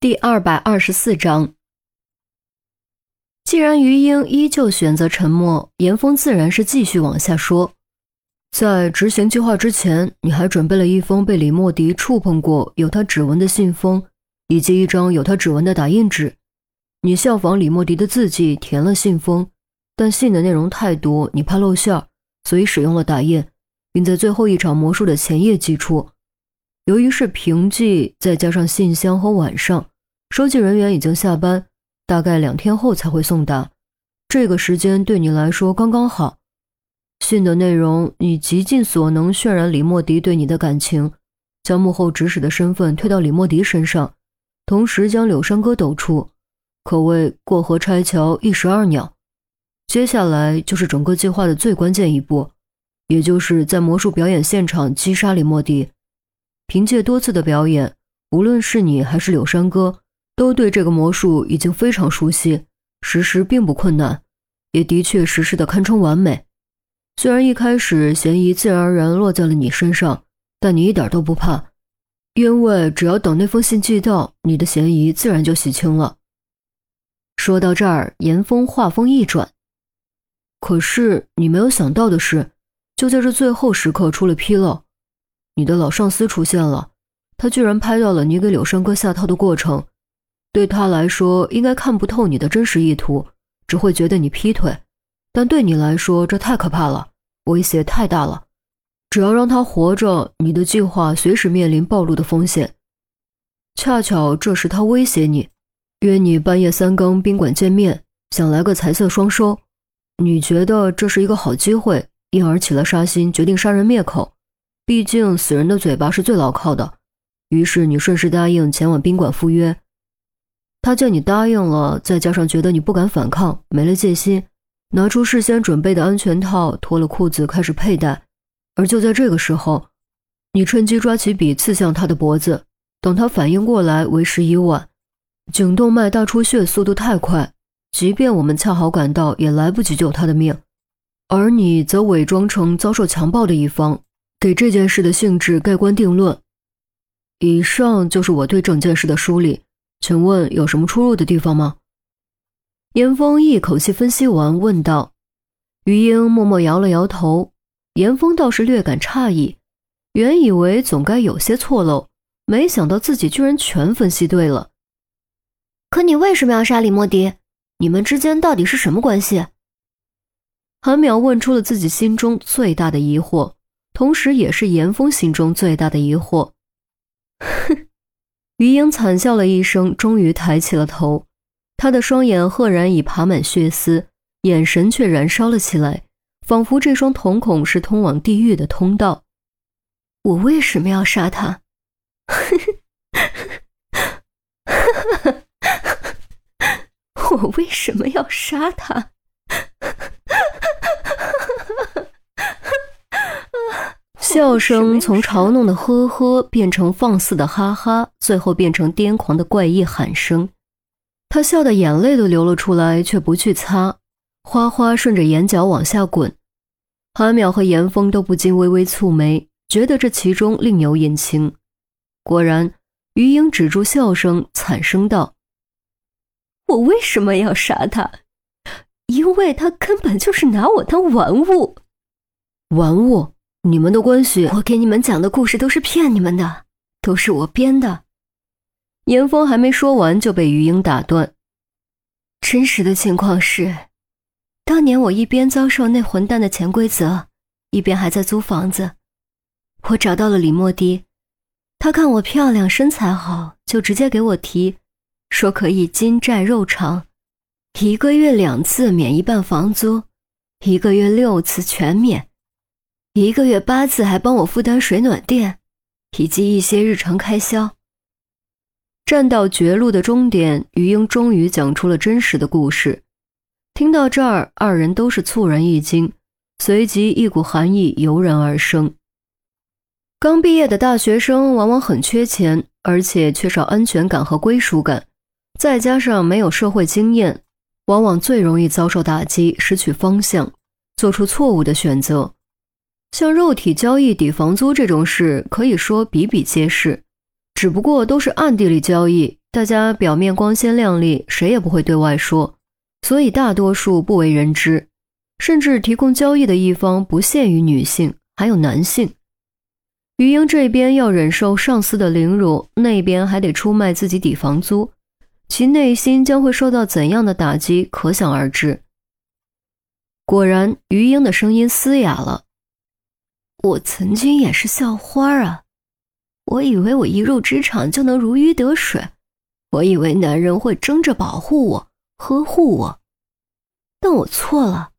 第二百二十四章，既然余英依旧选择沉默，严峰自然是继续往下说。在执行计划之前，你还准备了一封被李莫迪触碰过、有他指纹的信封，以及一张有他指纹的打印纸。你效仿李莫迪的字迹填了信封，但信的内容太多，你怕露馅儿，所以使用了打印，并在最后一场魔术的前夜寄出。由于是平寄，再加上信箱和晚上，收寄人员已经下班，大概两天后才会送达。这个时间对你来说刚刚好。信的内容，你极尽所能渲染李莫迪对你的感情，将幕后指使的身份推到李莫迪身上，同时将柳山哥抖出，可谓过河拆桥，一石二鸟。接下来就是整个计划的最关键一步，也就是在魔术表演现场击杀李莫迪。凭借多次的表演，无论是你还是柳山哥，都对这个魔术已经非常熟悉，实施并不困难，也的确实施的堪称完美。虽然一开始嫌疑自然而然落在了你身上，但你一点都不怕，因为只要等那封信寄到，你的嫌疑自然就洗清了。说到这儿，严峰话锋一转，可是你没有想到的是，就在这最后时刻出了纰漏。你的老上司出现了，他居然拍到了你给柳山哥下套的过程。对他来说，应该看不透你的真实意图，只会觉得你劈腿。但对你来说，这太可怕了，威胁太大了。只要让他活着，你的计划随时面临暴露的风险。恰巧这时他威胁你，约你半夜三更宾馆见面，想来个财色双收。你觉得这是一个好机会，因而起了杀心，决定杀人灭口。毕竟死人的嘴巴是最牢靠的，于是你顺势答应前往宾馆赴约。他见你答应了，再加上觉得你不敢反抗，没了戒心，拿出事先准备的安全套，脱了裤子开始佩戴。而就在这个时候，你趁机抓起笔刺向他的脖子。等他反应过来，为时已晚。颈动脉大出血速度太快，即便我们恰好赶到，也来不及救他的命。而你则伪装成遭受强暴的一方。给这件事的性质盖棺定论。以上就是我对整件事的梳理，请问有什么出入的地方吗？严峰一口气分析完，问道。余英默默摇了摇头。严峰倒是略感诧异，原以为总该有些错漏，没想到自己居然全分析对了。可你为什么要杀李莫迪？你们之间到底是什么关系？韩淼问出了自己心中最大的疑惑。同时，也是严峰心中最大的疑惑。哼，余英惨笑了一声，终于抬起了头，他的双眼赫然已爬满血丝，眼神却燃烧了起来，仿佛这双瞳孔是通往地狱的通道。我为什么要杀他？我为什么要杀他？笑声从嘲弄的呵呵变成放肆的哈哈，最后变成癫狂的怪异喊声。他笑的眼泪都流了出来，却不去擦，哗哗顺着眼角往下滚。韩淼和严峰都不禁微微蹙眉，觉得这其中另有隐情。果然，余英止住笑声，惨声道：“我为什么要杀他？因为他根本就是拿我当玩物，玩物。”你们的关系，我给你们讲的故事都是骗你们的，都是我编的。严峰还没说完就被余英打断。真实的情况是，当年我一边遭受那混蛋的潜规则，一边还在租房子。我找到了李莫迪，他看我漂亮，身材好，就直接给我提，说可以金债肉偿，一个月两次免一半房租，一个月六次全免。一个月八次，还帮我负担水暖电，以及一些日常开销。站到绝路的终点，余英终于讲出了真实的故事。听到这儿，二人都是猝然一惊，随即一股寒意油然而生。刚毕业的大学生往往很缺钱，而且缺少安全感和归属感，再加上没有社会经验，往往最容易遭受打击，失去方向，做出错误的选择。像肉体交易抵房租这种事，可以说比比皆是，只不过都是暗地里交易，大家表面光鲜亮丽，谁也不会对外说，所以大多数不为人知。甚至提供交易的一方不限于女性，还有男性。于英这边要忍受上司的凌辱，那边还得出卖自己抵房租，其内心将会受到怎样的打击，可想而知。果然，于英的声音嘶哑了：“我曾经也是校花啊，我以为我一入职场就能如鱼得水，我以为男人会争着保护我、呵护我，但我错了。”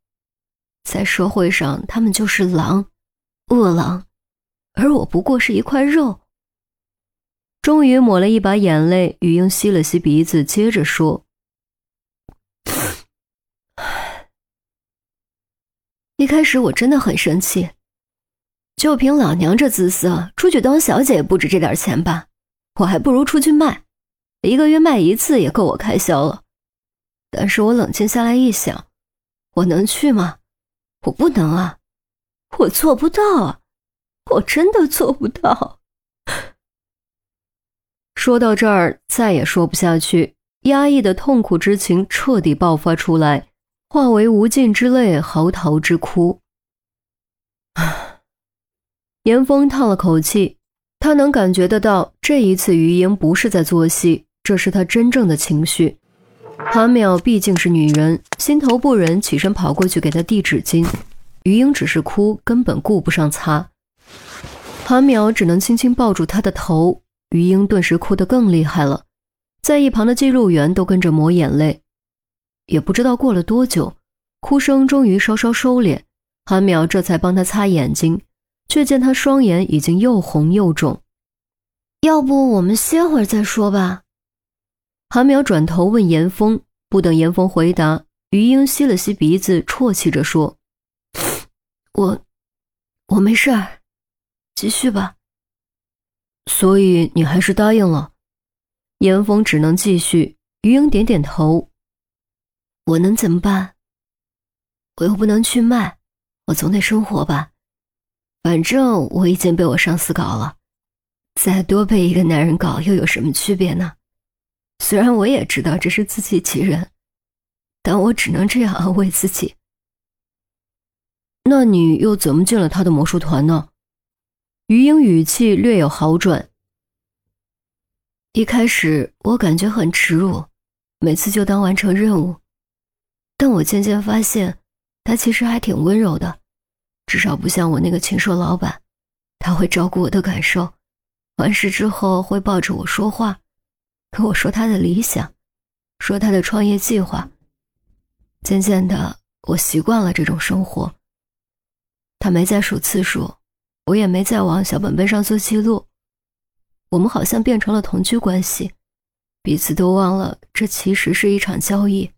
在社会上，他们就是狼，恶狼，而我不过是一块肉。终于抹了一把眼泪，余英吸了吸鼻子，接着说：“ 一开始我真的很生气，就凭老娘这姿色，出去当小姐也不止这点钱吧？我还不如出去卖，一个月卖一次也够我开销了。但是我冷静下来一想，我能去吗？”我不能啊，我做不到啊，我真的做不到。说到这儿，再也说不下去，压抑的痛苦之情彻底爆发出来，化为无尽之泪，嚎啕之哭。严峰叹了口气，他能感觉得到，这一次余英不是在做戏，这是他真正的情绪。韩淼毕竟是女人，心头不忍，起身跑过去给她递纸巾。余英只是哭，根本顾不上擦。韩淼只能轻轻抱住她的头。余英顿时哭得更厉害了，在一旁的记录员都跟着抹眼泪。也不知道过了多久，哭声终于稍稍收敛，韩淼这才帮她擦眼睛，却见他双眼已经又红又肿。要不我们歇会儿再说吧。韩淼转头问严峰，不等严峰回答，于英吸了吸鼻子，啜泣着说：“我，我没事儿，继续吧。”所以你还是答应了。严峰只能继续。于英点点头：“我能怎么办？我又不能去卖，我总得生活吧。反正我已经被我上司搞了，再多被一个男人搞又有什么区别呢？”虽然我也知道这是自欺欺人，但我只能这样安慰自己。那你又怎么进了他的魔术团呢？余英语气略有好转。一开始我感觉很耻辱，每次就当完成任务，但我渐渐发现，他其实还挺温柔的，至少不像我那个禽兽老板，他会照顾我的感受，完事之后会抱着我说话。跟我说他的理想，说他的创业计划。渐渐的，我习惯了这种生活。他没再数次数，我也没再往小本本上做记录。我们好像变成了同居关系，彼此都忘了这其实是一场交易。